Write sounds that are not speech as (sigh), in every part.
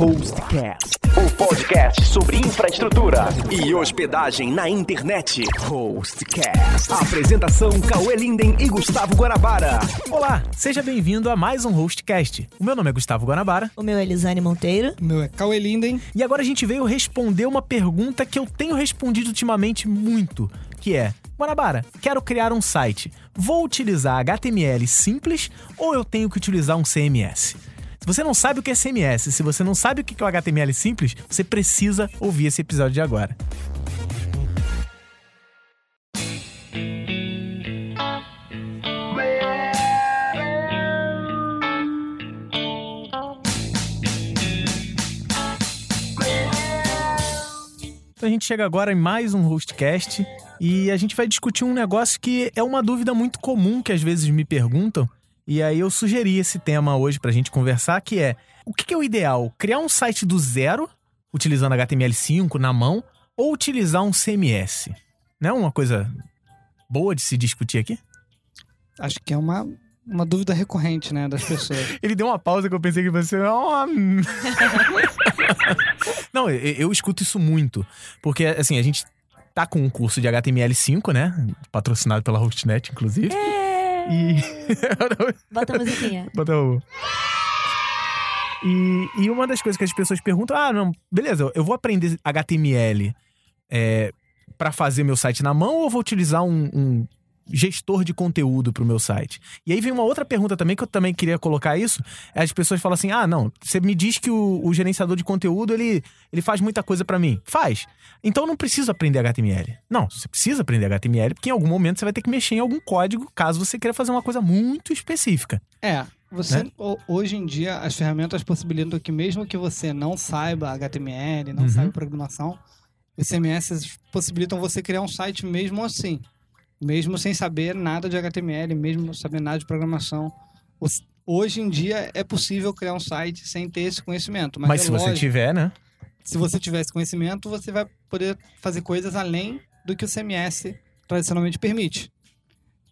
Hostcast, o podcast sobre infraestrutura e hospedagem na internet. Hostcast. Apresentação Cauê Linden e Gustavo Guanabara. Olá, seja bem-vindo a mais um Hostcast. O meu nome é Gustavo Guanabara O meu é Elisane Monteiro. O meu é Cauê Linden. e agora a gente veio responder uma pergunta que eu tenho respondido ultimamente muito, que é: Guanabara, quero criar um site. Vou utilizar HTML simples ou eu tenho que utilizar um CMS? Você não sabe o que é CMS, se você não sabe o que é o HTML simples, você precisa ouvir esse episódio de agora. Então a gente chega agora em mais um Hostcast e a gente vai discutir um negócio que é uma dúvida muito comum que às vezes me perguntam. E aí eu sugeri esse tema hoje pra gente conversar, que é o que que é o ideal? Criar um site do zero, utilizando HTML5 na mão, ou utilizar um CMS? Não é uma coisa boa de se discutir aqui? Acho que é uma, uma dúvida recorrente, né, das pessoas. (laughs) Ele deu uma pausa que eu pensei que você. (laughs) Não, eu, eu escuto isso muito. Porque, assim, a gente tá com um curso de HTML5, né? Patrocinado pela Hostnet, inclusive. E. (laughs) Bota a musiquinha. (laughs) Bota o. E, e uma das coisas que as pessoas perguntam: ah, não, beleza, eu vou aprender HTML é, para fazer meu site na mão ou vou utilizar um, um gestor de conteúdo pro meu site? E aí vem uma outra pergunta também que eu também queria colocar isso. As pessoas falam assim: ah, não, você me diz que o, o gerenciador de conteúdo ele, ele faz muita coisa para mim. Faz. Então eu não preciso aprender HTML. Não, você precisa aprender HTML porque em algum momento você vai ter que mexer em algum código caso você queira fazer uma coisa muito específica. É, você Né? ho- hoje em dia as ferramentas possibilitam que mesmo que você não saiba HTML, não Uhum. saiba programação, os CMS possibilitam você criar um site mesmo assim, mesmo sem saber nada de HTML, mesmo saber nada de programação. Hoje em dia é possível criar um site sem ter esse conhecimento, mas, Mas, é se você lógico, tiver, né? se você tiver esse conhecimento, você vai poder fazer coisas além do que o CMS tradicionalmente permite.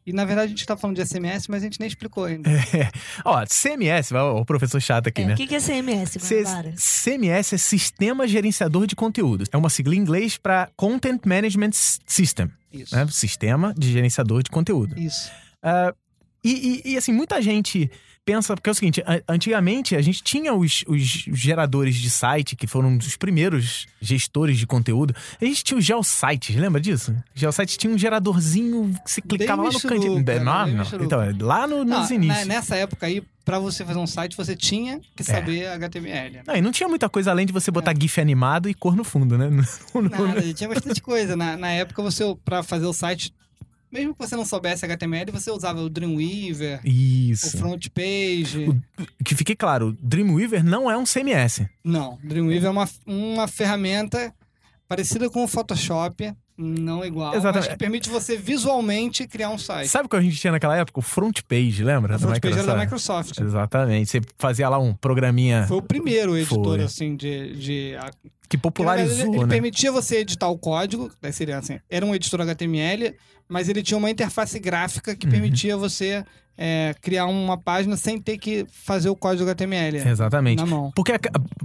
E na verdade a gente está falando de SMS, mas a gente nem explicou ainda. (laughs) Ó, CMS, o professor chato aqui, É, né? O que, que é CMS, C- Guanabara? CMS é Sistema Gerenciador de Conteúdos. É uma sigla em inglês para Content Management System. Né? Sistema de Gerenciador de Conteúdo. Isso. Ah, e, e- e, assim, muita gente pensa, porque é o seguinte, antigamente a gente tinha os, os geradores de site, que foram os primeiros gestores de conteúdo. A gente tinha os geosites, lembra disso? Geosites tinha um geradorzinho que você clicava lá no cantinho. Bem. Então, é lá no, nos na- inícios. nessa época aí, pra você fazer um site, você tinha que É. saber HTML. Não, e não tinha muita coisa além de você botar GIF animado e cor no fundo, né? (laughs) No- no- Nada, tinha bastante coisa. Na, na época, você, pra fazer o site, mesmo que você não soubesse HTML, você usava o Dreamweaver, o Isso. front page. Que fique claro, Dreamweaver não é um CMS. Não, Dreamweaver é uma, uma ferramenta parecida com o Photoshop, não igual, Exatamente. mas que permite você visualmente criar um site. Sabe o que a gente tinha naquela época? O front page, lembra? A Da front page era da Microsoft. Microsoft. Exatamente. Você fazia lá um programinha Foi o primeiro editor, Foi. assim, de, de que popularizou, ele né? permitia você editar o código, seria assim, era um editor HTML, mas ele tinha uma interface gráfica que Uhum. permitia você é, criar uma página sem ter que fazer o código HTML Exatamente. na mão. Porque,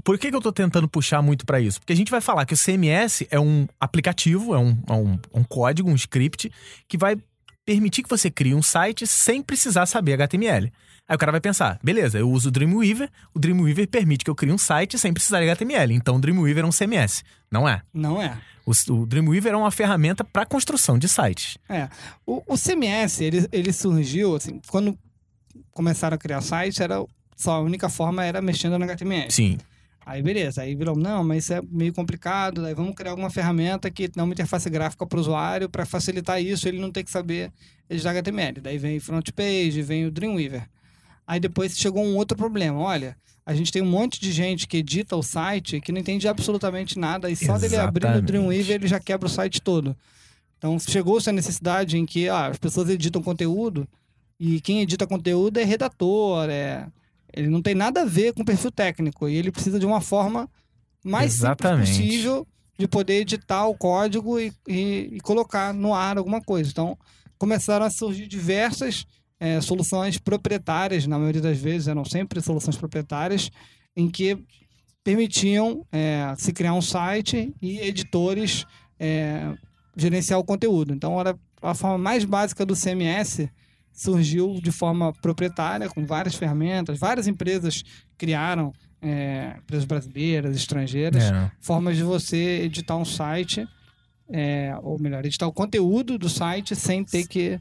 por que, que eu tô tentando puxar muito pra isso? Porque a gente vai falar que o CMS é um aplicativo, é um, é um, um código, um script, que vai permitir que você crie um site sem precisar saber HTML. Aí o cara vai pensar, beleza, eu uso o Dreamweaver, o Dreamweaver permite que eu crie um site sem precisar de HTML, então o Dreamweaver é um CMS. Não é. Não é. O, o Dreamweaver é uma ferramenta para construção de sites. É. O, o CMS, ele, ele surgiu, assim, quando começaram a criar sites, era só a única forma era mexendo no HTML. Sim. Aí beleza, aí virou, não, mas isso é meio complicado, daí vamos criar alguma ferramenta que dá uma interface gráfica para o usuário para facilitar isso, ele não tem que saber editar HTML. Daí vem front page, vem o Dreamweaver. Aí depois chegou um outro problema, olha, a gente tem um monte de gente que edita o site que não entende absolutamente nada e só dele abrir Exatamente. Dreamweaver ele já quebra o site todo. Então chegou-se a necessidade em que ah, as pessoas editam conteúdo e quem edita conteúdo é redator, é ele não tem nada a ver com perfil técnico e ele precisa de uma forma mais Exatamente. simples possível de poder editar o código e, e- e colocar no ar alguma coisa. Então, começaram a surgir diversas eh, soluções proprietárias, na maioria das vezes eram sempre soluções proprietárias, em que permitiam é, se criar um site e editores é, gerenciar o conteúdo. Então, era a forma mais básica do CMS surgiu de forma proprietária, com várias ferramentas, várias empresas criaram, é, empresas brasileiras, estrangeiras, É. formas de você editar um site, é, ou melhor, editar o conteúdo do site sem ter que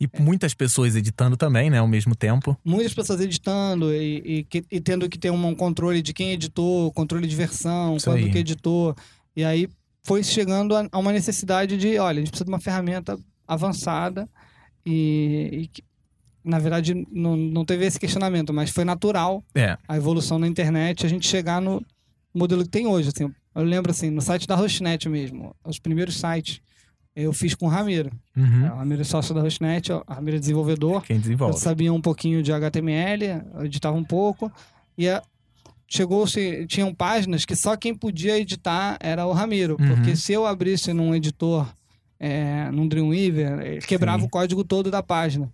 E muitas pessoas editando também, né, ao mesmo tempo. muitas pessoas editando e, e e tendo que ter um, controle de quem editou, controle de versão, Isso quando aí. que editou. E aí foi chegando a, a uma necessidade de, olha, a gente precisa de uma ferramenta avançada e, e que, na verdade, não, não teve esse questionamento, mas foi natural É. a evolução na internet, a gente chegar no modelo que tem hoje. Assim, eu lembro, assim, no site da Rosnet mesmo, os primeiros sites eu fiz com o Ramiro. Uhum. O Ramiro é sócio da Rosnet, o Ramiro é desenvolvedor. Quem Eu desenvolve. sabia um pouquinho de HTML, eu editava um pouco. E a- chegou-se, tinham páginas que só quem podia editar era o Ramiro. Uhum. Porque se eu abrisse num editor, é, num Dreamweaver, ele quebrava Sim. o código todo da página.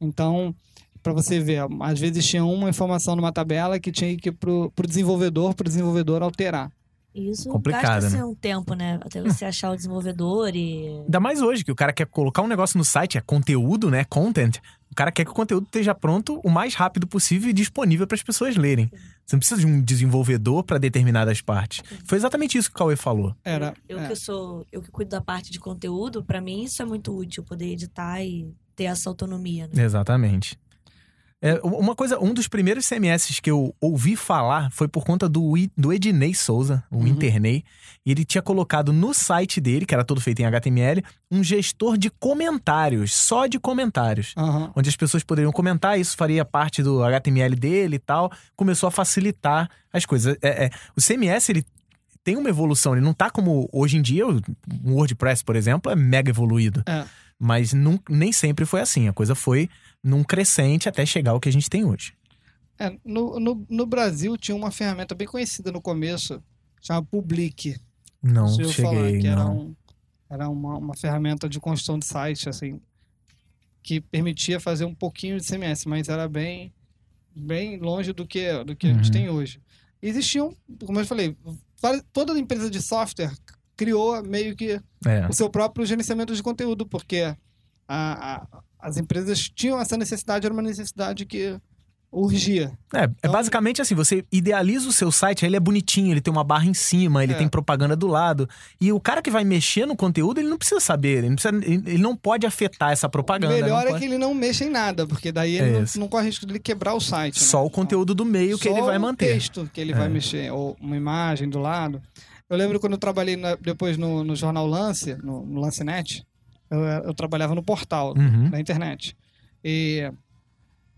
Então, para você ver, às vezes tinha uma informação numa tabela que tinha que ir pro, pro desenvolvedor, pro desenvolvedor alterar. Isso Complicado, gasta-se né? um tempo, né? Até você (laughs) achar o desenvolvedor e. Ainda mais hoje, que o cara quer colocar um negócio no site, é conteúdo, né? Content. O cara quer que o conteúdo esteja pronto o mais rápido possível e disponível para as pessoas lerem. Você não precisa de um desenvolvedor para determinadas partes. Foi exatamente isso que o Cauê falou. Era, Eu é, que sou, eu que cuido da parte de conteúdo, pra mim isso é muito útil, poder editar e ter essa autonomia, né? Exatamente. É, uma coisa, um dos primeiros CMS que eu ouvi falar foi por conta do, do Ednei Souza, o Uhum. Internei. E ele tinha colocado no site dele, que era todo feito em HTML, um gestor de comentários, só de comentários. aham. onde as pessoas poderiam comentar, isso faria parte do HTML dele e tal, começou a facilitar as coisas. É, é, o CMS, ele tem uma evolução, ele não tá como hoje em dia, o WordPress, por exemplo, é mega evoluído. É. Mas nem sempre foi assim, a coisa foi num crescente até chegar ao que a gente tem hoje. É, no, no, no Brasil tinha uma ferramenta bem conhecida no começo, chamada Public. Não Você ouviu cheguei, falar que era, não. um, era uma, uma ferramenta de construção de site, assim, que permitia fazer um pouquinho de CMS, mas era bem, bem longe do que, do que a gente Uhum. tem hoje. Existiam, como eu falei, toda empresa de software criou meio que É. o seu próprio gerenciamento de conteúdo, porque a- a- as empresas tinham essa necessidade, era uma necessidade que urgia. É, é Então- basicamente assim, você idealiza o seu site, aí ele é bonitinho, ele tem uma barra em cima, ele É. tem propaganda do lado. E o cara que vai mexer no conteúdo, ele não precisa saber, ele não, precisa- ele- não pode afetar essa propaganda. o melhor é pode- que ele não mexa em nada, porque daí ele É não, não corre risco de quebrar o site. né? Só o Então, conteúdo do meio que só ele vai o manter. texto que ele É. vai mexer, ou uma imagem do lado. Eu lembro quando eu trabalhei na- depois no, no jornal Lance, no, no Lancenet, eu, eu trabalhava no portal Uhum. da internet. E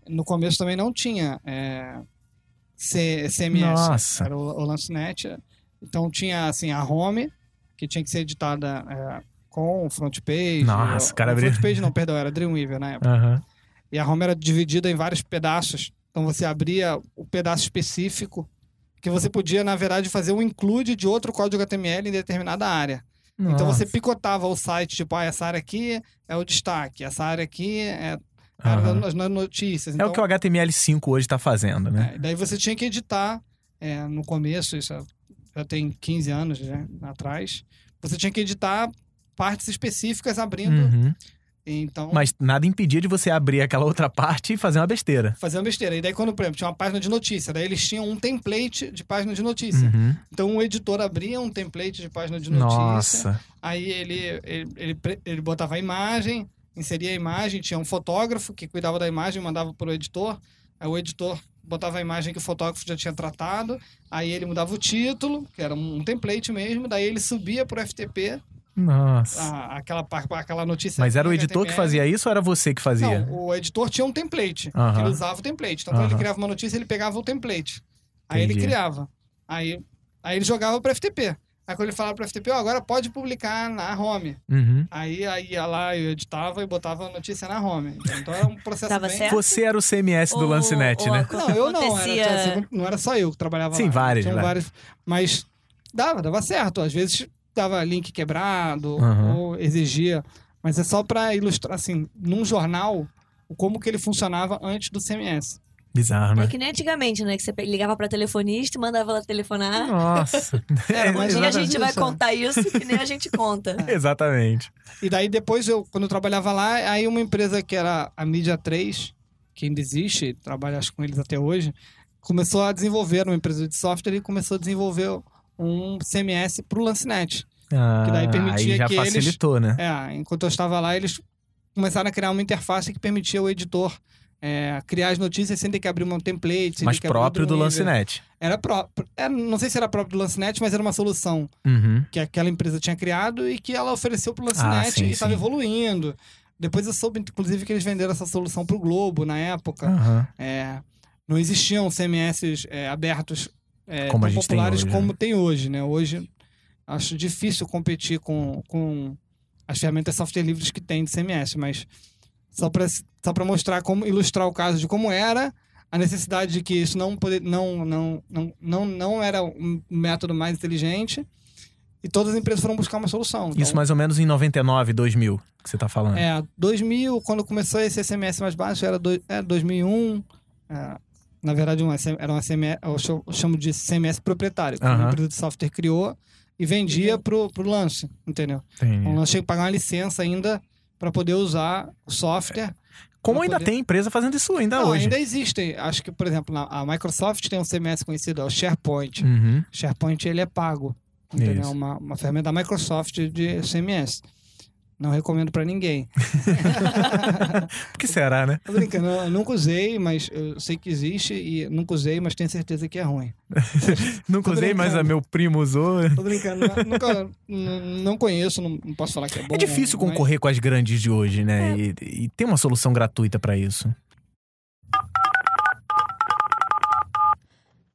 no começo também não tinha é, C- CMS. Nossa. Era o, o Lancenet. Então tinha assim a home, que tinha que ser editada é, com front page. Nossa, ou- cara, não, abri- front page não, perdão, era Dreamweaver na época. Aham. E a home era dividida em vários pedaços. Então você abria o pedaço específico que você podia, na verdade, fazer um include de outro código HTML em determinada área. Então você Nossa. picotava o site, tipo, ah, essa área aqui é o destaque, essa área aqui é Aham. das das notícias. É Então, o que o HTML5 hoje tá fazendo, né? é, daí você tinha que editar é, no começo, isso já tem 15 anos né, atrás, você tinha que editar partes específicas abrindo. Uhum. Então, Mas nada impedia de você abrir aquela outra parte e fazer uma besteira. fazer uma besteira. E daí, quando, por exemplo, tinha uma página de notícia, daí eles tinham um template de página de notícia. Uhum. Então, o editor abria um template de página de notícia. Nossa. Aí ele, ele, ele, ele botava a imagem, inseria a imagem, tinha um fotógrafo que cuidava da imagem, mandava para o editor. Aí o editor botava a imagem que o fotógrafo já tinha tratado. Aí ele mudava o título, que era um template mesmo. Daí ele subia para o FTP, Nossa. a- aquela, aquela notícia. Mas era o editor que HTML. fazia isso ou era você que fazia? Não, o editor tinha um template. Aham. que Ele usava o template. Então, quando ele criava uma notícia, ele pegava o template. Aí ele criava. Aí, aí ele jogava para FTP. Aí quando ele falava para FTP, ó, agora pode publicar na home. Uhum. Aí, aí ia lá, eu editava e botava a notícia na home. Então era um processo Tava bem... certo? Você era o CMS do Ou- Lancinete, ou né? a- Não, eu não. Era, tinha- não era só eu que trabalhava Sim, lá. vários, Tinham né? vários. Mas dava, dava certo. Às vezes dava link quebrado Aham. ou exigia. Mas é só para ilustrar, assim, num jornal, o como que ele funcionava antes do CMS. Bizarro, né? É que nem antigamente, né? Que você ligava pra telefonista e mandava ela telefonar. Nossa. (laughs) É, Um dia a gente vai isso. contar isso que nem a gente conta. (laughs) Exatamente. E daí depois, eu, quando eu trabalhava lá, aí uma empresa que era a Mídia 3, que ainda existe, trabalho acho com eles até hoje, começou a desenvolver, uma empresa de software, e começou a desenvolver um CMS pro Lancenet. Ah, Que daí permitia aí já que eles- facilitou, né? É, enquanto eu estava lá, eles começaram a criar uma interface que permitia o editor é, criar as notícias sem ter que abrir um template. Mas próprio do. Lancenet. Era próprio. Era, não sei se era próprio do Lancenet, mas era uma solução Uhum. que aquela empresa tinha criado e que ela ofereceu pro Ah, Lancenet sim, e estava evoluindo. Depois eu soube, inclusive, que eles venderam essa solução pro Globo na época. Aham. É, não existiam CMS é, abertos é, tão gente tem populares hoje, como né? tem hoje, né? Hoje acho difícil competir com, com as ferramentas software livres que tem de CMS, mas só para só para mostrar como ilustrar o caso de como era a necessidade de que isso não poder, não, não, não, não, não era um método mais inteligente e todas as empresas foram buscar uma solução. Isso mais ou menos em 99, 2000, que você tá falando. É, 2000, quando começou esse SMS mais baixo, era, do, era 2001. é, na verdade, um, era um SMS, eu chamo- de CMS proprietário. que Aham. Uma empresa de software criou e vendia pro, pro lance, entendeu? Entendi. O lance tinha que pagar uma licença ainda para poder usar o software. Como pra ainda poder- tem empresa fazendo isso ainda Não, hoje. ainda existem. Acho que, por exemplo, a Microsoft tem um CMS conhecido, é o SharePoint. Uhum. SharePoint ele é pago. Entendeu? Isso. Uma, uma ferramenta da Microsoft de CMS. Não recomendo para ninguém. (laughs) Por que será, né? Tô brincando, eu nunca usei, mas eu sei que existe e nunca usei, mas tenho certeza que é ruim. (laughs) Nunca usei, mas a meu primo usou. Tô brincando, nu- nunca, não conheço, não, não posso falar que é bom. É difícil mas- concorrer com as grandes de hoje, né? E, e tem uma solução gratuita pra isso.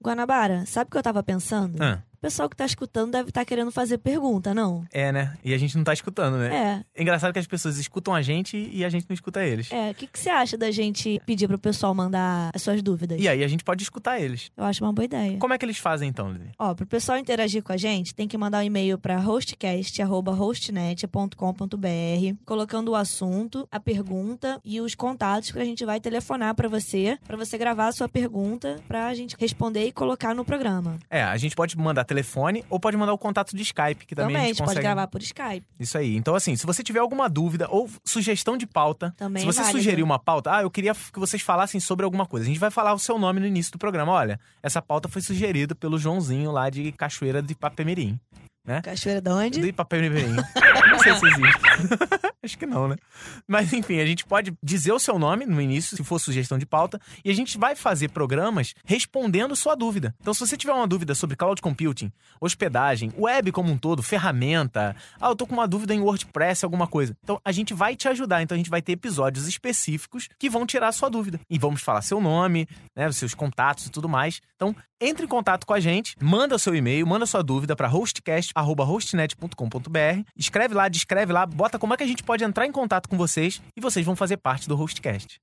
Guanabara, sabe o que eu tava pensando? Ah, pessoal que tá escutando deve estar querendo fazer pergunta, não? é, né? E a gente não tá escutando, né? É. É engraçado que as pessoas escutam a gente e a gente não escuta eles. É, o que, que você acha da gente pedir pro pessoal mandar as suas dúvidas? E aí a gente pode escutar eles. Eu acho uma boa ideia. Como é que eles fazem então, Lili? Ó, pro pessoal interagir com a gente, tem que mandar um e-mail para hostcast@hostnet.com.br, colocando o assunto, a pergunta e os contatos que a gente vai telefonar pra você, pra você gravar a sua pergunta pra gente responder e colocar no programa. É, a gente pode mandar telefone ou pode mandar o contato de Skype, que também, Também, a a gente gente pode consegue. gravar por Skype. Isso aí. Então, assim, se você tiver alguma dúvida ou sugestão de pauta, Também se você válido. sugerir uma pauta, ah, eu queria que vocês falassem sobre alguma coisa. A gente vai falar o seu nome no início do programa. Olha, essa pauta foi sugerida pelo Joãozinho lá de Cachoeira de Papemirim. Cachoeira de onde? De Papemirim. (laughs) Não sei se existe. (laughs) Acho que não, né? Mas enfim, a gente pode dizer o seu nome no início, se for sugestão de pauta, e a gente vai fazer programas respondendo sua dúvida. Então, se você tiver uma dúvida sobre cloud computing, hospedagem, web como um todo, ferramenta, ah, eu tô com uma dúvida em WordPress, alguma coisa. Então, a gente vai te ajudar. Então, a gente vai ter episódios específicos que vão tirar a sua dúvida. E vamos falar seu nome, né, os seus contatos e tudo mais. Então, entre em contato com a gente, manda o seu e-mail, manda sua dúvida para hostcast@hostnet.com.br, escreve lá, descreve lá, bota como é que a gente pode entrar em contato com vocês e vocês vão fazer parte do Hostcast.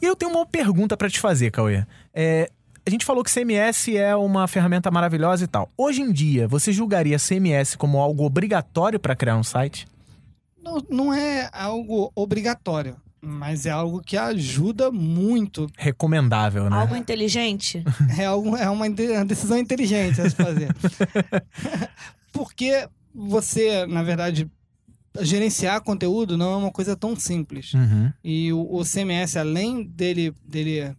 E eu tenho uma pergunta pra te fazer, Cauê. É, a gente falou que CMS é uma ferramenta maravilhosa e tal. Hoje em dia, você julgaria CMS como algo obrigatório para criar um site? Não, não é algo obrigatório, mas é algo que ajuda muito. Recomendável, né? Algo inteligente? (laughs) É, algo, é uma decisão inteligente a se fazer. (laughs) Porque você, na verdade, gerenciar conteúdo não é uma coisa tão simples. Uhum. E o, o CMS, além dele, dele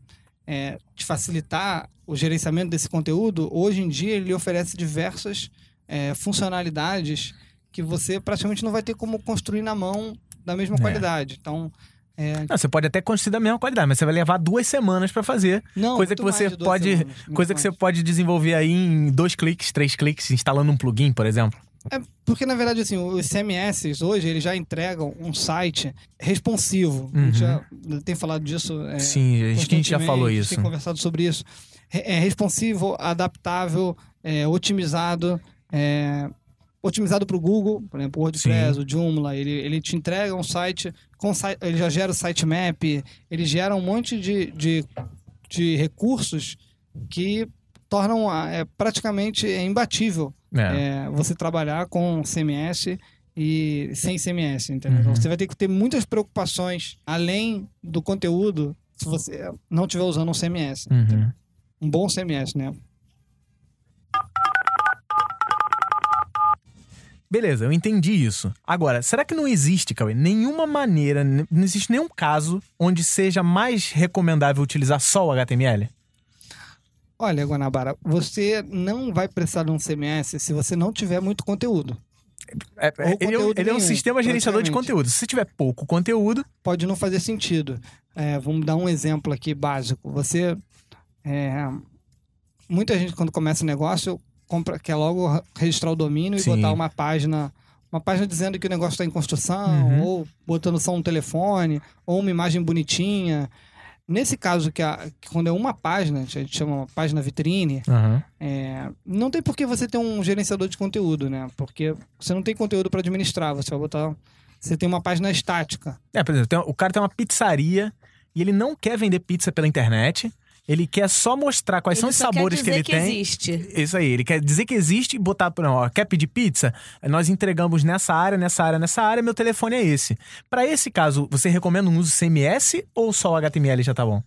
é, te facilitar o gerenciamento desse conteúdo, hoje em dia ele oferece diversas é, funcionalidades que você praticamente não vai ter como construir na mão da mesma É. qualidade. Então, é, Não, você pode até construir da mesma qualidade, mas você vai levar duas semanas para fazer. não, coisa que você pode- semanas, Coisa que mais. você pode desenvolver aí em dois cliques, três cliques, instalando um plugin, por exemplo. É porque, na verdade, assim, os CMS hoje, eles já entregam um site responsivo. A gente já tem falado disso. é, Uhum. Sim, a gente já falou a gente isso. tem conversado sobre isso. É responsivo, adaptável, é, otimizado. é, otimizado para o Google, por exemplo, o WordPress, o Joomla, ele, ele te entrega um site, com ele já gera o sitemap, ele gera um monte de, de, de recursos que tornam é, praticamente é, imbatível É. é, você trabalhar com CMS e sem CMS, entendeu? Então Uhum. você vai ter que ter muitas preocupações além do conteúdo se você não estiver usando um CMS. Uhum. Um bom CMS, né? Beleza, eu entendi isso. Agora, será que não existe, Cauê, nenhuma maneira, não existe nenhum caso onde seja mais recomendável utilizar só o HTML? Olha, Guanabara, você não vai precisar de um CMS se você não tiver muito conteúdo. É, é, ele, é um, conteúdo ele é um nenhum, sistema gerenciador de conteúdo. Se tiver pouco conteúdo, Pode não fazer sentido. É, vamos dar um exemplo aqui básico. Você. é, muita gente, quando começa um negócio, compra, quer logo registrar o domínio Sim. e botar uma página. Uma página dizendo que o negócio está em construção, Uhum. ou botando só um telefone, ou uma imagem bonitinha. Nesse caso, que, a- que quando é uma página, a gente chama uma página vitrine, é, não tem por que você ter um gerenciador de conteúdo, né? Porque você não tem conteúdo para administrar, você vai botar. Você tem uma página estática. É, por exemplo, tem- o cara tem uma pizzaria e ele não quer vender pizza pela internet. Ele quer só mostrar quais são Ele os só quer sabores que dizer ele que tem. existe. Isso aí, ele quer dizer que existe e botar, não, ó, quer pedir pizza? Nós entregamos nessa área, nessa área, nessa área, meu telefone é esse. Pra esse caso, você recomenda um uso CMS ou só o HTML já tá bom?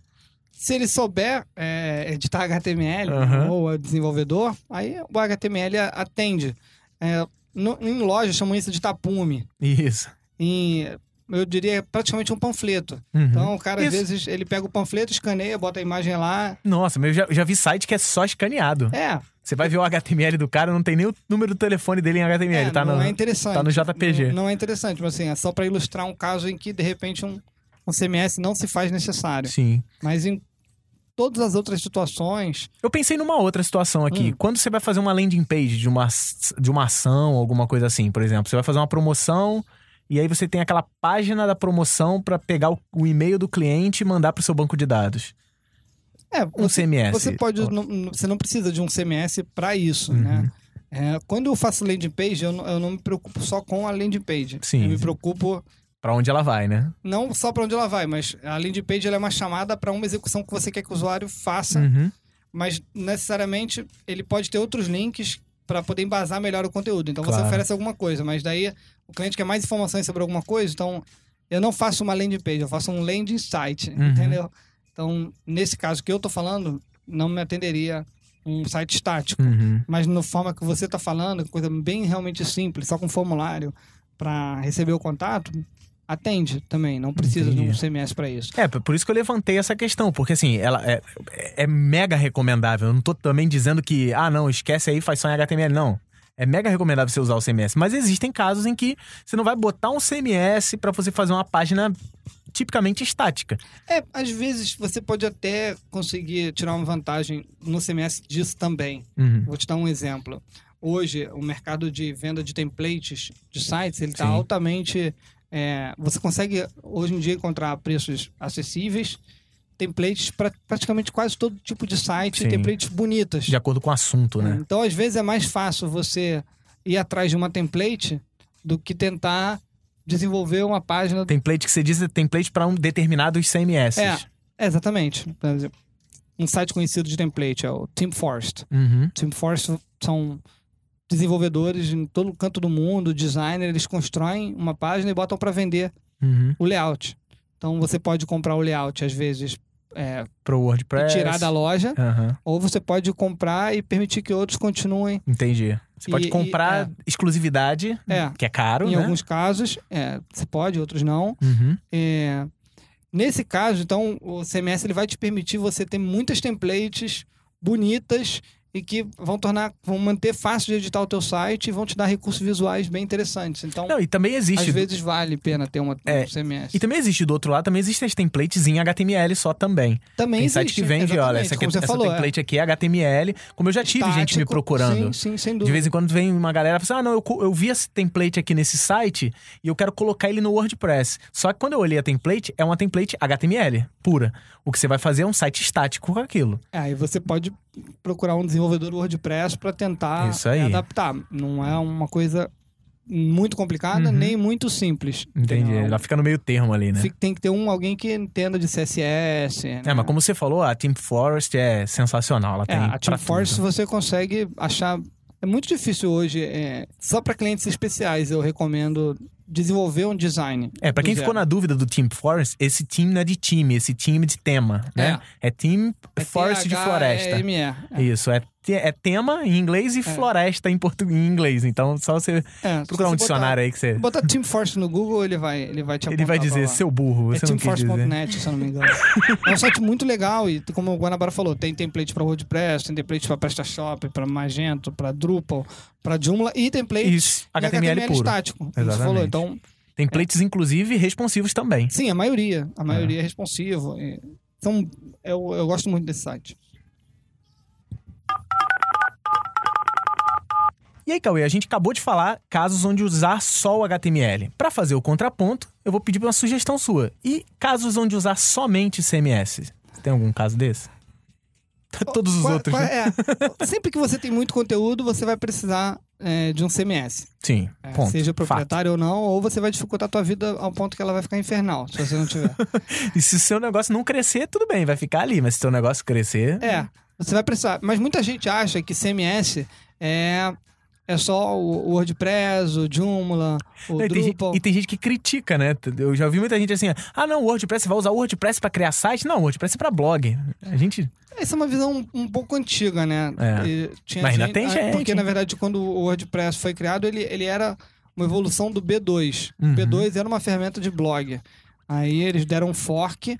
Se ele souber é, editar HTML Aham. ou é desenvolvedor, aí o HTML atende. É, no- em loja chamam isso de tapume. Isso. Em, eu diria praticamente um panfleto. Uhum. Então o cara às Isso. vezes ele pega o panfleto, escaneia, bota a imagem lá. Nossa, mas eu já, já vi site que é só escaneado. É, Você vai ver o HTML do cara, não tem nem o número do telefone dele em HTML, é, tá não no... é interessante. tá no JPG. Não, não é interessante, mas assim, é só para ilustrar um caso em que de repente um, um CMS não se faz necessário. Sim. Mas em todas as outras situações, Eu pensei numa outra situação aqui. Hum. Quando você vai fazer uma landing page de uma, de uma ação, alguma coisa assim, por exemplo, você vai fazer uma promoção e aí você tem aquela página da promoção pra pegar o, o e-mail do cliente e mandar pro seu banco de dados. é, Um você, CMS. você pode, não- você não precisa de um CMS para isso, Uhum. né? É, quando eu faço landing page, eu não, eu não me preocupo só com a landing page. Sim. Eu me preocupo Pra onde ela vai, né? não só para onde ela vai, mas a landing page é uma chamada para uma execução que você quer que o usuário faça, Uhum. mas necessariamente ele pode ter outros links para poder embasar melhor o conteúdo. Então você Claro. oferece alguma coisa, mas daí o cliente quer mais informações sobre alguma coisa, então eu não faço uma landing page, eu faço um landing site, Uhum. entendeu? Então, nesse caso que eu tô falando, não me atenderia um site estático. Uhum. Mas na forma que você está falando, coisa bem realmente simples, só com formulário para receber o contato, atende também. Não precisa de um Entendi. CMS para isso. É, por isso que eu levantei essa questão, porque assim, ela é, é mega recomendável. Eu não tô também dizendo que, ah, não, esquece aí, faz só em HTML. Não. É mega recomendável você usar o CMS. Mas existem casos em que você não vai botar um CMS pra você fazer uma página tipicamente estática. É, às vezes você pode até conseguir tirar uma vantagem no CMS disso também. Uhum. Vou te dar um exemplo. Hoje, o mercado de venda de templates de sites, ele está altamente... é, você consegue, hoje em dia, encontrar preços acessíveis, templates para praticamente quase todo tipo de site, Sim. templates bonitas. De acordo com o assunto, né? Então, às vezes, é mais fácil você ir atrás de uma template do que tentar desenvolver uma página. Template que você diz é template para um determinados CMS. É, exatamente. Por exemplo, um site conhecido de template é o Team Forest. Uhum. Team Forest são desenvolvedores em todo canto do mundo, designer, eles constroem uma página e botam para vender Uhum. o layout. Então, você pode comprar o layout, às vezes, é, Pro e WordPress. tirar da loja, Aham. ou você pode comprar e permitir que outros continuem. Entendi. Você E- pode e- comprar é. exclusividade, É. que é caro, em né? alguns casos, é, você pode, outros não. Uhum. É, nesse caso, então, o CMS ele vai te permitir você ter muitas templates bonitas e que vão tornar, vão manter fácil de editar o teu site e vão te dar recursos visuais bem interessantes. Então, Não, e também existe. às vezes vale a pena ter uma, É, um CMS. E também existe do outro lado, também existem as templates em HTML só também. também Tem site existe, que vende, olha, essa, aqui, essa falou, é. template aqui é HTML. Como eu já tive gente me Estático, procurando. Sim, sim, sem De dúvida. vez em quando vem uma galera e fala assim: ah, não, eu, eu vi esse template aqui nesse site e eu quero colocar ele no WordPress. Só que quando eu olhei a template, é uma template HTML pura. O que você vai fazer é um site estático com aquilo. É, Aí você pode procurar um desenvolvedor WordPress para tentar é, adaptar. Não é uma coisa muito complicada, Uhum. nem muito simples. Entendi. Ela fica no meio termo ali, né? Tem que ter um, alguém que entenda de CSS. É, né? mas como você falou, a Team Forest é sensacional. Ela É, tem a Team Force tudo. você consegue achar É muito difícil hoje, é, só para clientes especiais eu recomendo desenvolver um design. É, do quem zero. ficou na dúvida do Team Forest, esse time não é de time, esse time é de tema, né? É, Team É Forest de floresta. THEME, é. Isso, é, é tema em inglês e floresta em português em inglês. Então, só você É, procurar um você dicionário aí que você. Botar, botar Team Force no Google, ele vai, ele vai te Ele vai apontar dizer, seu burro, É você não quis dizer. teamforce.net, se eu não me engano. é um site muito legal e, como o Guanabara falou, tem template para WordPress, tem template para PrestaShop, para Magento, para Drupal, para Joomla e template Isso, em HTML puro. estático. Exatamente. falou. Então, Templates, inclusive, responsivos também. sim, a maioria. A maioria é, responsivo. E- Então, eu, eu gosto muito desse site. E aí, Cauê, a gente acabou de falar casos onde usar só o HTML. Pra fazer o contraponto, eu vou pedir uma sugestão sua. E casos onde usar somente CMS? Tem algum caso desse? (laughs) Todos os Qual- outros, qual- né? é, (laughs) sempre que você tem muito conteúdo, você vai precisar é, de um CMS. Sim, É, ponto. seja Fato. proprietário ou não, ou você vai dificultar a tua vida ao ponto que ela vai ficar infernal, se você não tiver. (laughs) E se o seu negócio não crescer, tudo bem, vai ficar ali. Mas se o seu negócio crescer... É, você vai precisar. Mas muita gente acha que CMS é, é só o WordPress, o Joomla, o Não, e, tem gente, Drupal. e tem gente que critica, né? Eu já ouvi muita gente assim: ah, não, o WordPress, você vai usar o WordPress pra criar site? Não, o WordPress é pra blog. A gente. Essa é uma visão um, pouco antiga, né? É. Mas ainda tem ah, gente. Porque, na verdade, quando o WordPress foi criado, ele, ele era uma evolução do B2. Uhum. O B2 era uma ferramenta de blog. Aí eles deram um fork.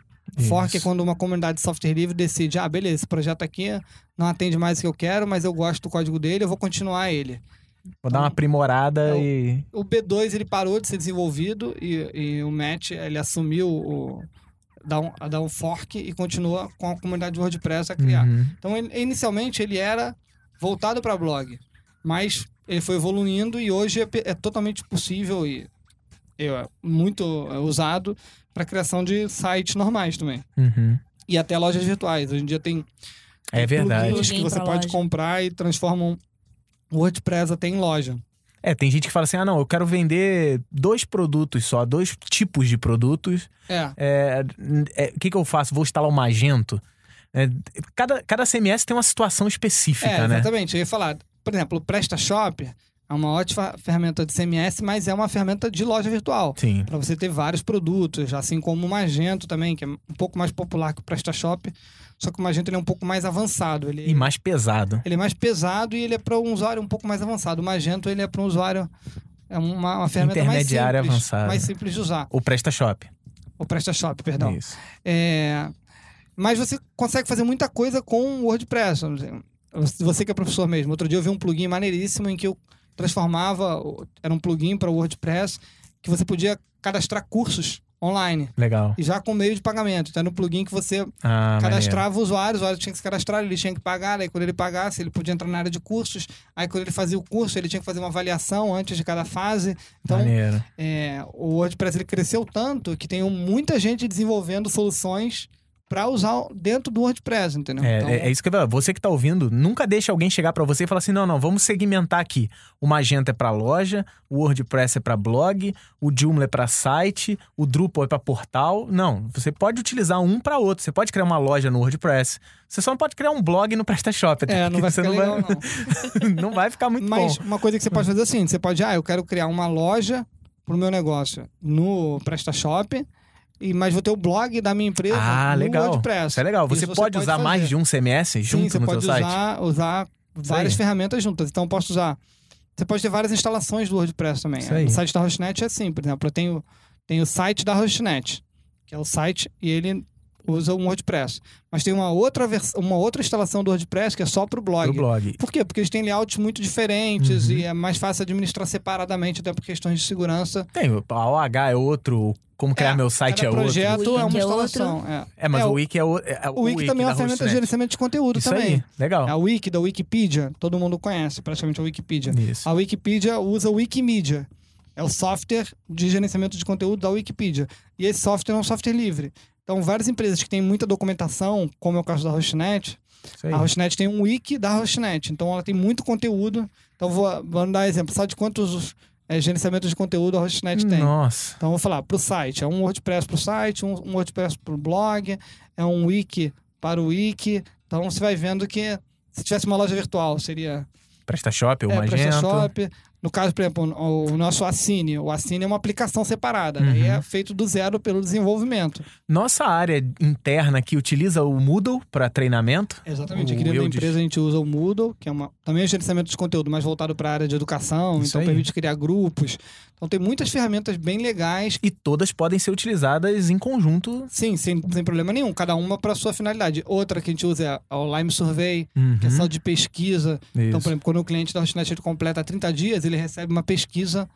Fork é quando uma comunidade de software livre decide, ah, beleza, esse projeto aqui não atende mais o que eu quero, mas eu gosto do código dele, eu vou continuar ele. Vou dar uma aprimorada É o- e. O B2 ele parou de ser desenvolvido e, e o Matt ele assumiu o dar um, dar um fork e continua com a comunidade de WordPress a criar. Uhum. Então ele- inicialmente ele era voltado para blog, mas ele foi evoluindo e hoje é, é totalmente possível e muito é, usado para criação de sites normais também Uhum. e até lojas virtuais. Hoje em dia tem É verdade. que você pode loja. comprar e transformam o WordPress até em loja. É, tem gente que fala assim: ah, não, eu quero vender dois produtos só, dois tipos de produtos. É, É, é, O que, que eu faço? Vou instalar o Magento? É, cada, cada CMS tem uma situação específica, É, né? exatamente. Eu ia falar, por exemplo, o PrestaShop é uma ótima ferramenta de CMS, mas é uma ferramenta de loja virtual. Sim. Para você ter vários produtos, assim como o Magento também, que é um pouco mais popular que o PrestaShop. Só que o Magento ele é um pouco mais avançado. Ele, E mais pesado. ele é mais pesado e ele é para um usuário um pouco mais avançado. O Magento ele é para um usuário. É uma, uma ferramenta mais simples, Intermediária avançada. mais simples de usar. O PrestaShop. O PrestaShop, perdão. Isso. É, Mas você consegue fazer muita coisa com o WordPress. Você que é professor mesmo. Outro dia eu vi um plugin maneiríssimo em que eu transformava. Era um plugin para o WordPress que você podia cadastrar cursos online. Legal. E já com meio de pagamento. Então era um plugin que você Ah, maneiro. cadastrava o usuário, o usuário tinha que se cadastrar, ele tinha que pagar, aí quando ele pagasse, ele podia entrar na área de cursos, aí quando ele fazia o curso, ele tinha que fazer uma avaliação antes de cada fase. Então, é, o WordPress ele cresceu tanto que tem muita gente desenvolvendo soluções para usar dentro do WordPress, entendeu? É, Então, é, é isso que eu falar. Você que tá ouvindo, nunca deixe alguém chegar pra você e falar assim: não, não, vamos segmentar aqui. O Magento é pra loja, o WordPress é pra blog, o Joomla é pra site, o Drupal é pra portal. Não, você pode utilizar um pra outro. Você pode criar uma loja no WordPress. Você só não pode criar um blog no PrestaShop. até É, não porque vai não legal, vai, não. (laughs) não vai ficar muito Mas bom. uma coisa que você pode fazer é assim: você pode, ah, eu quero criar uma loja pro meu negócio no PrestaShop, e, mas vou ter o blog da minha empresa Ah, no legal. WordPress. Isso é legal. Você, Isso pode, usar mais fazer. de um CMS Sim, junto você no pode seu site? usar, usar várias aí. ferramentas juntas. Então, eu posso usar. Você pode ter várias instalações do WordPress também. O site da Hostnet é assim, por exemplo, eu tenho, tenho o site da Hostnet, que é o site e ele usa um WordPress. Mas tem uma outra, vers- uma outra instalação do WordPress que é só para o blog. Pro blog. Por quê? Porque eles têm layouts muito diferentes Uhum. e é mais fácil administrar separadamente, até por questões de segurança. Tem, a OH é outro, como criar É, meu site é Cada outro. projeto O é uma Wiki é instalação. É, É, mas É, o Wiki é, o, é o Wiki também é uma ferramenta de gerenciamento de conteúdo Isso também. aí, legal. A Wiki da Wikipedia, todo mundo conhece praticamente a Wikipedia. Isso. A Wikipedia usa o Wikimedia. É o software de gerenciamento de conteúdo da Wikipedia. E esse software é um software livre. Então, várias empresas que têm muita documentação, como é o caso da Hostnet, a Hostnet tem um wiki da Hostnet. Então, ela tem muito conteúdo. Então, vou, vou dar exemplo. Sabe de quantos é, gerenciamentos de conteúdo a Hostnet tem? Nossa. Então, vou falar para o site. É um WordPress para o site, um, um WordPress para o blog, é um wiki para o wiki. Então, você vai vendo que se tivesse uma loja virtual, seria PrestaShop ou é, Magento. PrestaShop. No caso, por exemplo, o, nosso Assine. O Assine é uma aplicação separada. Uhum. Daí é feito do zero pelo desenvolvimento. Nossa área interna que utiliza o Moodle para treinamento. Exatamente. O Aqui dentro da empresa a gente usa o Moodle, que é uma, também é gerenciamento de conteúdo, mais voltado para a área de educação. Isso então aí. permite criar grupos. Então tem muitas ferramentas bem legais. E todas podem ser utilizadas em conjunto. Sim, sem, sem problema nenhum. Cada uma para sua finalidade. Outra que a gente usa é a- o Lime Survey, que é Uhum. só de pesquisa. Então, Isso. por exemplo, quando o cliente da Hotnet completa 30 dias, ele recebe uma pesquisa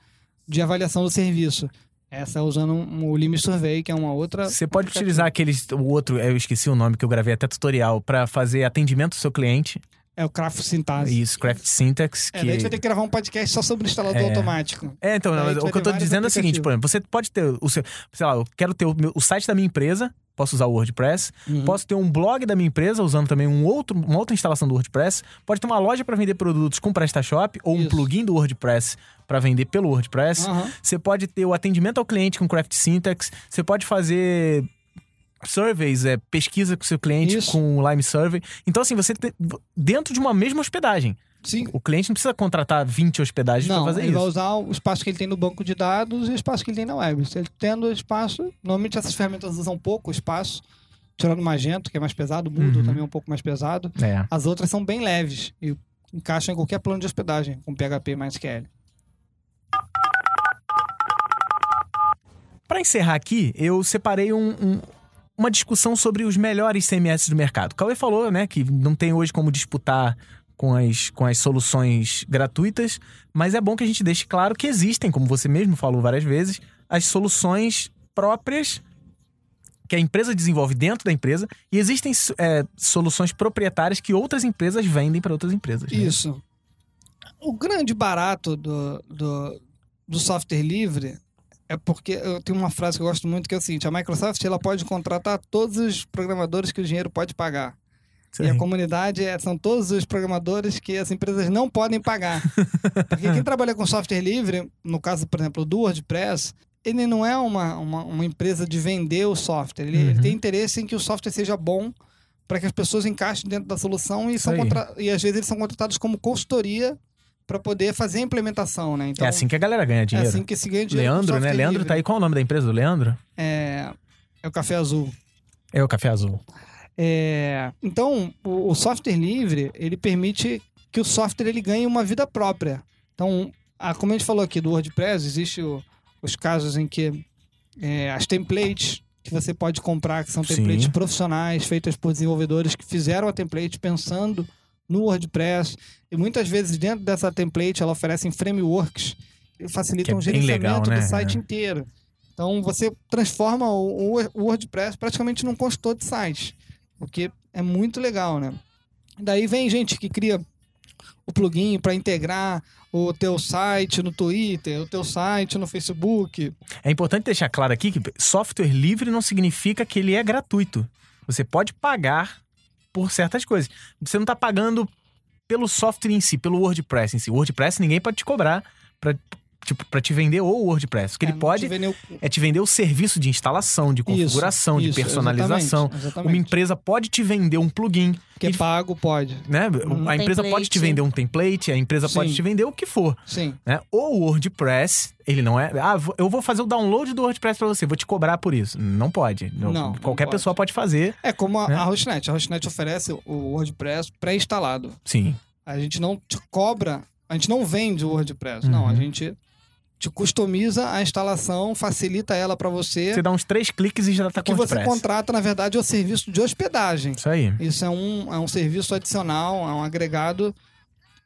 de avaliação do serviço. Essa é usando um, o Lime Survey, que é uma outra. Você pode utilizar aqueles. O outro, eu esqueci o nome que eu gravei até tutorial, para fazer atendimento do seu cliente. É o Craft Syntax. Isso, Craft Syntax. É, Que... daí a gente vai ter que gravar um podcast só sobre o instalador É. automático. É, então, não, o que eu tô dizendo é o seguinte, por exemplo, você pode ter o seu, sei lá, eu quero ter o, meu- o site da minha empresa, posso usar o WordPress, Uhum. posso ter um blog da minha empresa usando também um outro, uma outra instalação do WordPress, pode ter uma loja para vender produtos com PrestaShop ou um Isso. plugin do WordPress para vender pelo WordPress. Aham. Você pode ter o atendimento ao cliente com Craft Syntax, você pode fazer surveys, é, pesquisa com o seu cliente Isso. com o Lime Survey. Então assim, você tem, dentro de uma mesma hospedagem. Sim. O cliente não precisa contratar 20 hospedagens para Não, fazer ele isso. vai usar o espaço que ele tem no banco de dados e o espaço que ele tem na web. Se ele tendo espaço, normalmente essas ferramentas usam pouco espaço, tirando o Magento, que é mais pesado, o Moodle Uhum. também é um pouco mais pesado. É. As outras são bem leves e encaixam em qualquer plano de hospedagem, com PHP mais SQL. Para encerrar aqui, eu separei um- um- uma discussão sobre os melhores CMS do mercado. Cauê falou, né, que não tem hoje como disputar com as, com as soluções gratuitas, mas é bom que a gente deixe claro que existem, como você mesmo falou várias vezes, as soluções próprias que a empresa desenvolve dentro da empresa e existem é, soluções proprietárias que outras empresas vendem para outras empresas. né? Isso. O grande barato do, do, do software livre é porque eu tenho uma frase que eu gosto muito que é o seguinte: a Microsoft ela pode contratar todos os programadores que o dinheiro pode pagar. Isso E a comunidade é- são todos os programadores que as empresas não podem pagar. (laughs) Porque quem trabalha com software livre, no caso, por exemplo, do WordPress, ele não é uma, uma, uma empresa de vender o software. Ele, ele Uhum. tem interesse em que o software seja bom para que as pessoas encaixem dentro da solução e, Isso são contra- e às vezes eles são contratados como consultoria para poder fazer a implementação, né? Então, é assim que a galera ganha é dinheiro. assim que se ganha dinheiro. Leandro, né? Leandro livre. tá aí. Qual é o nome da empresa do Leandro? É, é o Café Azul. É o Café Azul. É, então, o, o software livre, ele permite que o software ele ganhe uma vida própria. Então, a, como a gente falou aqui do WordPress, existe o- os casos em que é, as templates que você pode comprar, que são Sim. templates profissionais, feitas por desenvolvedores que fizeram a template pensando no WordPress. E muitas vezes, dentro dessa template, ela oferece frameworks que facilitam Que é o gerenciamento legal, né? do site É. inteiro. Então, você transforma o, o- o WordPress praticamente num consultor de site. O que é muito legal, né? Daí vem gente que cria o plugin para integrar o teu site no Twitter, o teu site no Facebook. É importante deixar claro aqui que software livre não significa que ele é gratuito. Você pode pagar por certas coisas. Você não está pagando pelo software em si, pelo WordPress em si. O WordPress ninguém pode te cobrar para tipo, pra te vender o WordPress. O que É, ele pode te é te vender o serviço de instalação, de configuração, de isso, personalização. exatamente, exatamente. Uma empresa pode te vender um plugin, que é pago, pode. né? Um a empresa pode te template. vender um template, a empresa pode Sim. te vender o que for. Sim. né? O WordPress, ele não é. Ah, eu vou fazer o download do WordPress pra você, vou te cobrar por isso. Não pode. Não- Não, não qualquer pode. pessoa pode fazer. É como a, Né? a Hostnet. A Hostnet oferece o WordPress pré-instalado. Sim. A gente não te cobra, a gente não vende o WordPress. Não, a Uhum. gente te customiza a instalação, facilita ela para você. Você dá uns três cliques e já tá O que com você contrata, na verdade, o serviço de hospedagem. Isso aí. Isso é um, é um serviço adicional, é um agregado,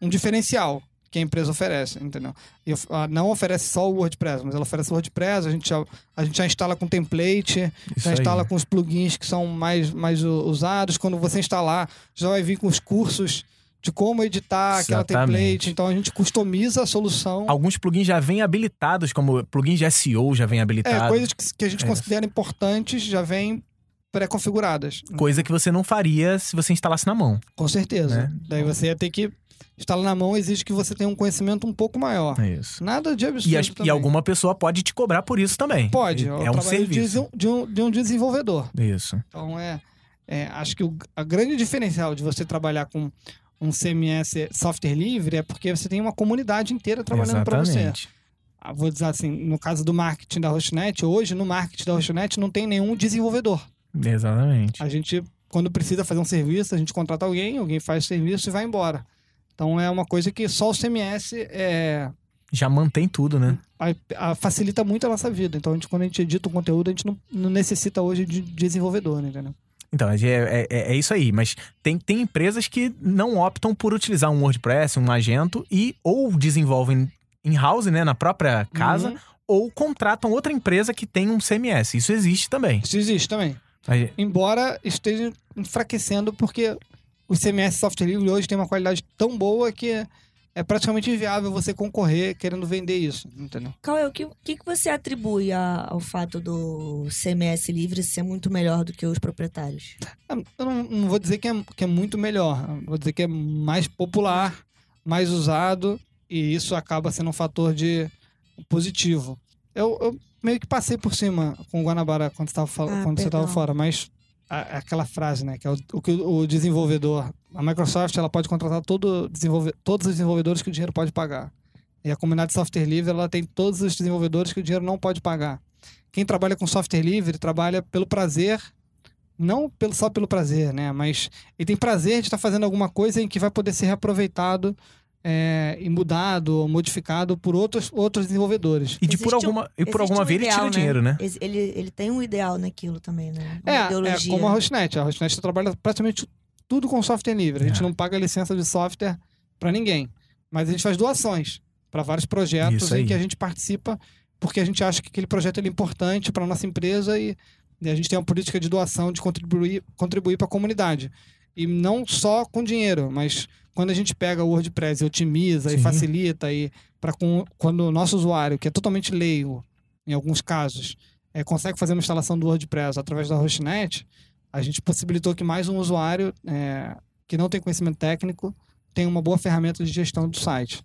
um diferencial que a empresa oferece, entendeu? E ah, não oferece só o WordPress, mas ela oferece o WordPress, a gente já, a gente já instala com template, Isso já instala aí. com os plugins que são mais, mais usados. Quando você instalar, já vai vir com os cursos de como editar aquela Exatamente. template. Então a gente customiza a solução. Alguns plugins já vêm habilitados, como plugins de SEO já vêm É, habilitados. coisas que, a gente É. considera importantes já vêm pré-configuradas. Coisa que você não faria se você instalasse na mão. Com certeza. Né? Daí você ia ter que instalar na mão, exige que você tenha um conhecimento um pouco maior. É isso. Nada de absurdo E, as- e alguma pessoa pode te cobrar por isso também. Pode, É, é é um serviço. de um, de um desenvolvedor. Isso. Então é, é, acho que o a grande diferencial de você trabalhar com um CMS software livre é porque você tem uma comunidade inteira trabalhando para você. Ah, Vou dizer assim, no caso do marketing da Hostnet, hoje no marketing da Hostnet não tem nenhum desenvolvedor. Exatamente. A gente, quando precisa fazer um serviço, a gente contrata alguém, alguém faz o serviço e vai embora. Então é uma coisa que só o CMS é, Já mantém tudo, né? a- a- facilita muito a nossa vida. Então a gente, quando a gente edita um conteúdo, a gente não, não necessita hoje de desenvolvedor, né, entendeu? Então, é, é, é- é isso aí. Mas tem, tem empresas que não optam por utilizar um WordPress, um Magento, e ou desenvolvem in-house, né, na própria casa, Uhum. ou contratam outra empresa que tem um CMS. Isso existe também. Isso existe também. Aí- Embora esteja enfraquecendo, porque o CMS software livre hoje tem uma qualidade tão boa que é praticamente inviável você concorrer querendo vender isso, entendeu? Qual é o que, que que você atribui a- ao fato do CMS livre ser muito melhor do que os proprietários? Eu não, não vou dizer que é, que é muito melhor, vou dizer que é mais popular, mais usado, e isso acaba sendo um fator de positivo. Eu, eu meio que passei por cima com o Guanabara quando, você tava Ah, quando você estava fora, mas a- aquela frase, né, que é o, o que o, desenvolvedor, a Microsoft, ela pode contratar todo desenvolve, todos os desenvolvedores que o dinheiro pode pagar. E a comunidade de software livre, ela tem todos os desenvolvedores que o dinheiro não pode pagar. Quem trabalha com software livre trabalha pelo prazer, não pelo, só pelo prazer, né? Mas ele tem prazer de estar fazendo alguma coisa em que vai poder ser reaproveitado é, e mudado ou modificado por outros, outros desenvolvedores. E, de por um- alguma, e por alguma um vez ele ideal, tira dinheiro, né? Ele, ele tem um ideal naquilo também, né? Uma É, é ideologia. como a Hostnet. A Hostnet trabalha praticamente tudo com software livre. A gente É. não paga licença de software para ninguém. Mas a gente faz doações para vários projetos em que a gente participa porque a gente acha que aquele projeto é importante para nossa empresa e, e a gente tem uma política de doação de contribuir contribuir para a comunidade. E não só com dinheiro, mas quando a gente pega o WordPress e otimiza e Sim. facilita e para quando o nosso usuário, que é totalmente leigo em alguns casos, é, consegue fazer uma instalação do WordPress através da Hostnet, a gente possibilitou que mais um usuário é, que não tem conhecimento técnico tenha uma boa ferramenta de gestão do site.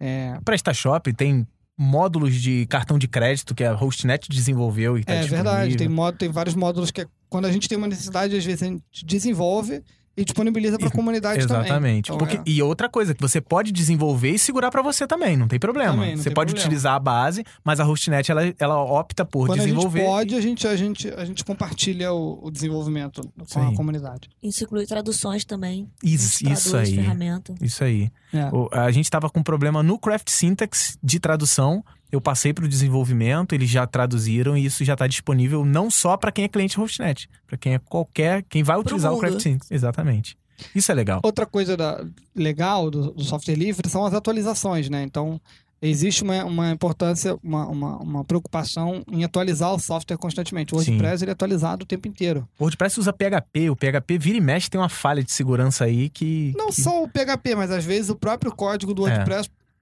É, PrestaShop tem módulos de cartão de crédito que a Hostnet desenvolveu e tá é verdade, tem, disponível. modo, tem vários módulos que é- quando a gente tem uma necessidade, às vezes a gente desenvolve e disponibiliza para a comunidade também. Exatamente. Então, Porque- é. E outra coisa, que você pode desenvolver e segurar pra você também, não tem problema. Também, não você tem pode problema. utilizar a base, mas a Hostnet ela, ela opta por Quando desenvolver. a gente pode, a gente, a gente, a gente compartilha o, o desenvolvimento com Sim. a comunidade. Isso inclui traduções também. Isso, isso aí. ferramenta. Isso aí. É. O- A gente tava com problema no Craft Syntax de tradução. Eu passei para o desenvolvimento, eles já traduziram e isso já está disponível não só para quem é cliente Hostnet, para quem é qualquer, quem vai utilizar o mundo. Craft Syntax. Exatamente. Isso é legal. Outra coisa da- legal do, do software livre são as atualizações, né? Então, existe uma, uma importância, uma, uma, uma preocupação em atualizar o software constantemente. O Sim. WordPress ele é atualizado o tempo inteiro. O WordPress usa PHP, o PHP vira e mexe tem uma falha de segurança aí que Não que- só o PHP, mas às vezes o próprio código do É.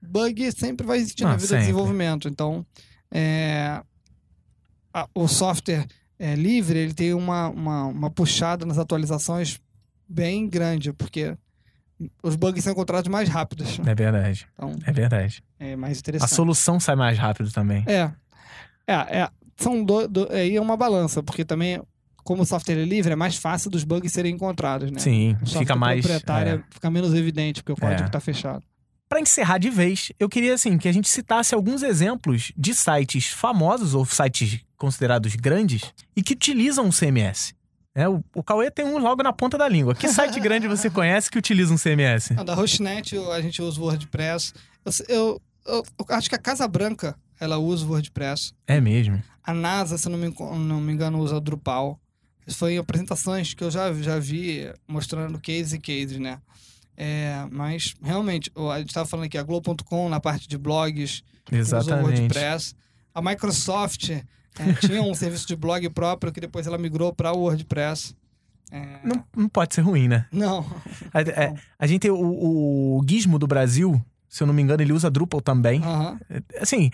Bug sempre vai existir Ah, na vida sempre. do desenvolvimento. Então, é, a- o software é, livre ele tem uma, uma, uma puxada nas atualizações bem grande, porque os bugs são encontrados mais rápidos. É verdade, Então, é verdade. é mais A interessante. solução sai mais rápido também. É. É, é. São do, do, aí é uma balança, porque também, como o software é livre, é mais fácil dos bugs serem encontrados, né? Sim, fica mais. proprietário é. fica menos evidente, porque o código É. está fechado. Para encerrar de vez, eu queria assim que a gente citasse alguns exemplos de sites famosos ou sites considerados grandes e que utilizam um CMS. É, o, o Cauê tem um logo na ponta da língua. Que site (laughs) grande você conhece que utiliza um CMS? Ah, da Hostnet a gente usa o WordPress. Eu, eu- eu- acho que a Casa Branca ela usa o WordPress. É mesmo. A NASA, se eu não me, não me engano, usa o Drupal. Isso foi em apresentações que eu já, já vi mostrando case e case, né? É, mas realmente, a gente estava falando aqui, a Globo.com na parte de blogs, usa o. WordPress. A Microsoft é, tinha um (laughs) serviço de blog próprio que depois ela migrou para o WordPress. É, Não, não pode ser ruim, né? não. A, é, a gente tem o, o Gizmo do Brasil, se eu não me engano, ele usa Drupal também. Aham. Assim,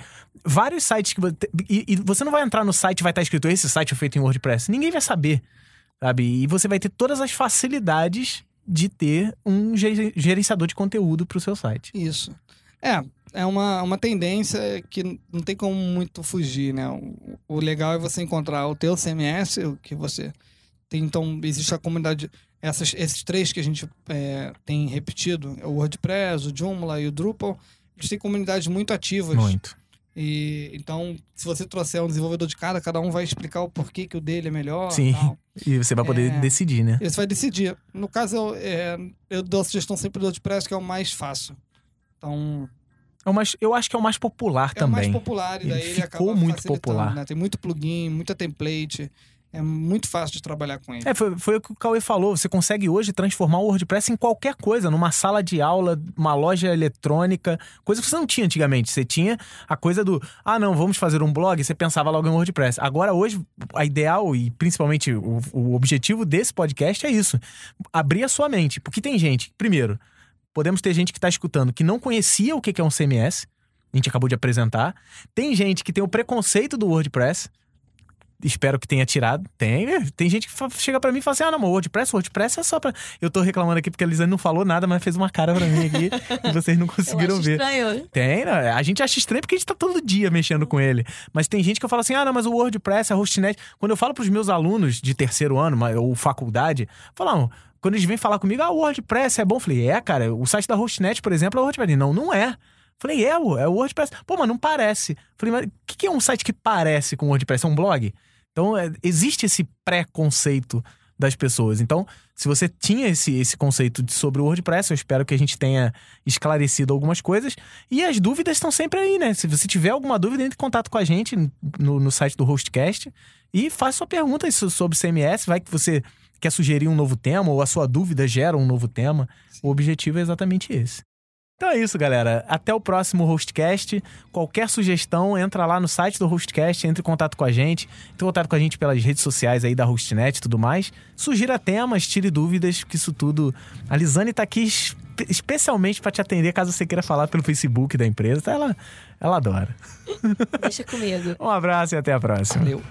vários sites que. você- E, e você não vai entrar no site e vai estar escrito esse site é feito em WordPress. Ninguém vai saber. Sabe? E você vai ter todas as facilidades de ter um ge- gerenciador de conteúdo para o seu site. Isso. É, é uma, uma tendência que não tem como muito fugir, né? O, o legal é você encontrar o teu CMS, o que você Tem, então, existe a comunidade. Essas, esses três que a gente é, tem repetido, é o WordPress, o Joomla e o Drupal, eles têm comunidades muito ativas. Muito. E, então, se você trouxer um desenvolvedor de cada, cada um vai explicar o porquê que o dele é melhor. Sim. tal. (laughs) E você vai poder É. decidir, né? Você vai decidir. No caso, eu, é, eu dou a sugestão sempre do WordPress, que é o mais fácil. Então, É o mais, eu acho que é o mais popular é o mais também. popular e daí Ele ele, ficou acaba muito popular. né? Tem muito plugin, muita template. É muito fácil de trabalhar com ele. É, foi, foi o que o Cauê falou. Você consegue hoje transformar o WordPress em qualquer coisa, numa sala de aula, uma loja eletrônica, coisa que você não tinha antigamente. Você tinha a coisa do, ah, não, vamos fazer um blog, você pensava logo em WordPress. Agora, hoje, a ideal e principalmente o, o objetivo desse podcast é isso: abrir a sua mente. Porque tem gente, primeiro, podemos ter gente que está escutando que não conhecia o que é um CMS. A gente acabou de apresentar. Tem gente que tem o preconceito do WordPress. Espero que tenha tirado. Tem, né? Tem gente que chega pra mim e fala assim: ah, não, mas WordPress, WordPress é só pra. Eu tô reclamando aqui porque a Lisane não falou nada, mas fez uma cara pra mim aqui (laughs) e vocês não Eu conseguiram ver. estranho. Tem, né? A gente acha estranho porque a gente tá todo dia mexendo com ele. Mas tem gente que fala assim: ah, não, mas o WordPress, a Hostnet. Quando eu falo pros meus alunos de terceiro ano ou faculdade, falam. Quando eles vêm falar comigo, ah, o WordPress é bom. Eu falei, é, cara, o site da Hostnet, por exemplo, é o WordPress. Não, não é. Falei, é, o- é o WordPress. Pô, mas não parece. Falei, mas o que que é um site que parece com o WordPress? É um blog? Então, é, existe esse pré-conceito das pessoas. Então, se você tinha esse, esse conceito de- sobre o WordPress, eu espero que a gente tenha esclarecido algumas coisas. E as dúvidas estão sempre aí, né? Se você tiver alguma dúvida, entre em contato com a gente no, no site do Hostcast e faça sua pergunta so- sobre CMS. Vai que você quer sugerir um novo tema ou a sua dúvida gera um novo tema. O objetivo é exatamente esse. Então é isso, galera. Até o próximo Hostcast. Qualquer sugestão, entra lá no site do Hostcast, entre em contato com a gente. Entre em contato com a gente pelas redes sociais aí da Hostnet e tudo mais. Sugira temas, tire dúvidas, que isso tudo... A Lisane tá aqui espe- especialmente para te atender, caso você queira falar pelo Facebook da empresa. Ela, ela adora. Deixa comigo. (laughs) Um abraço e até a próxima. Valeu.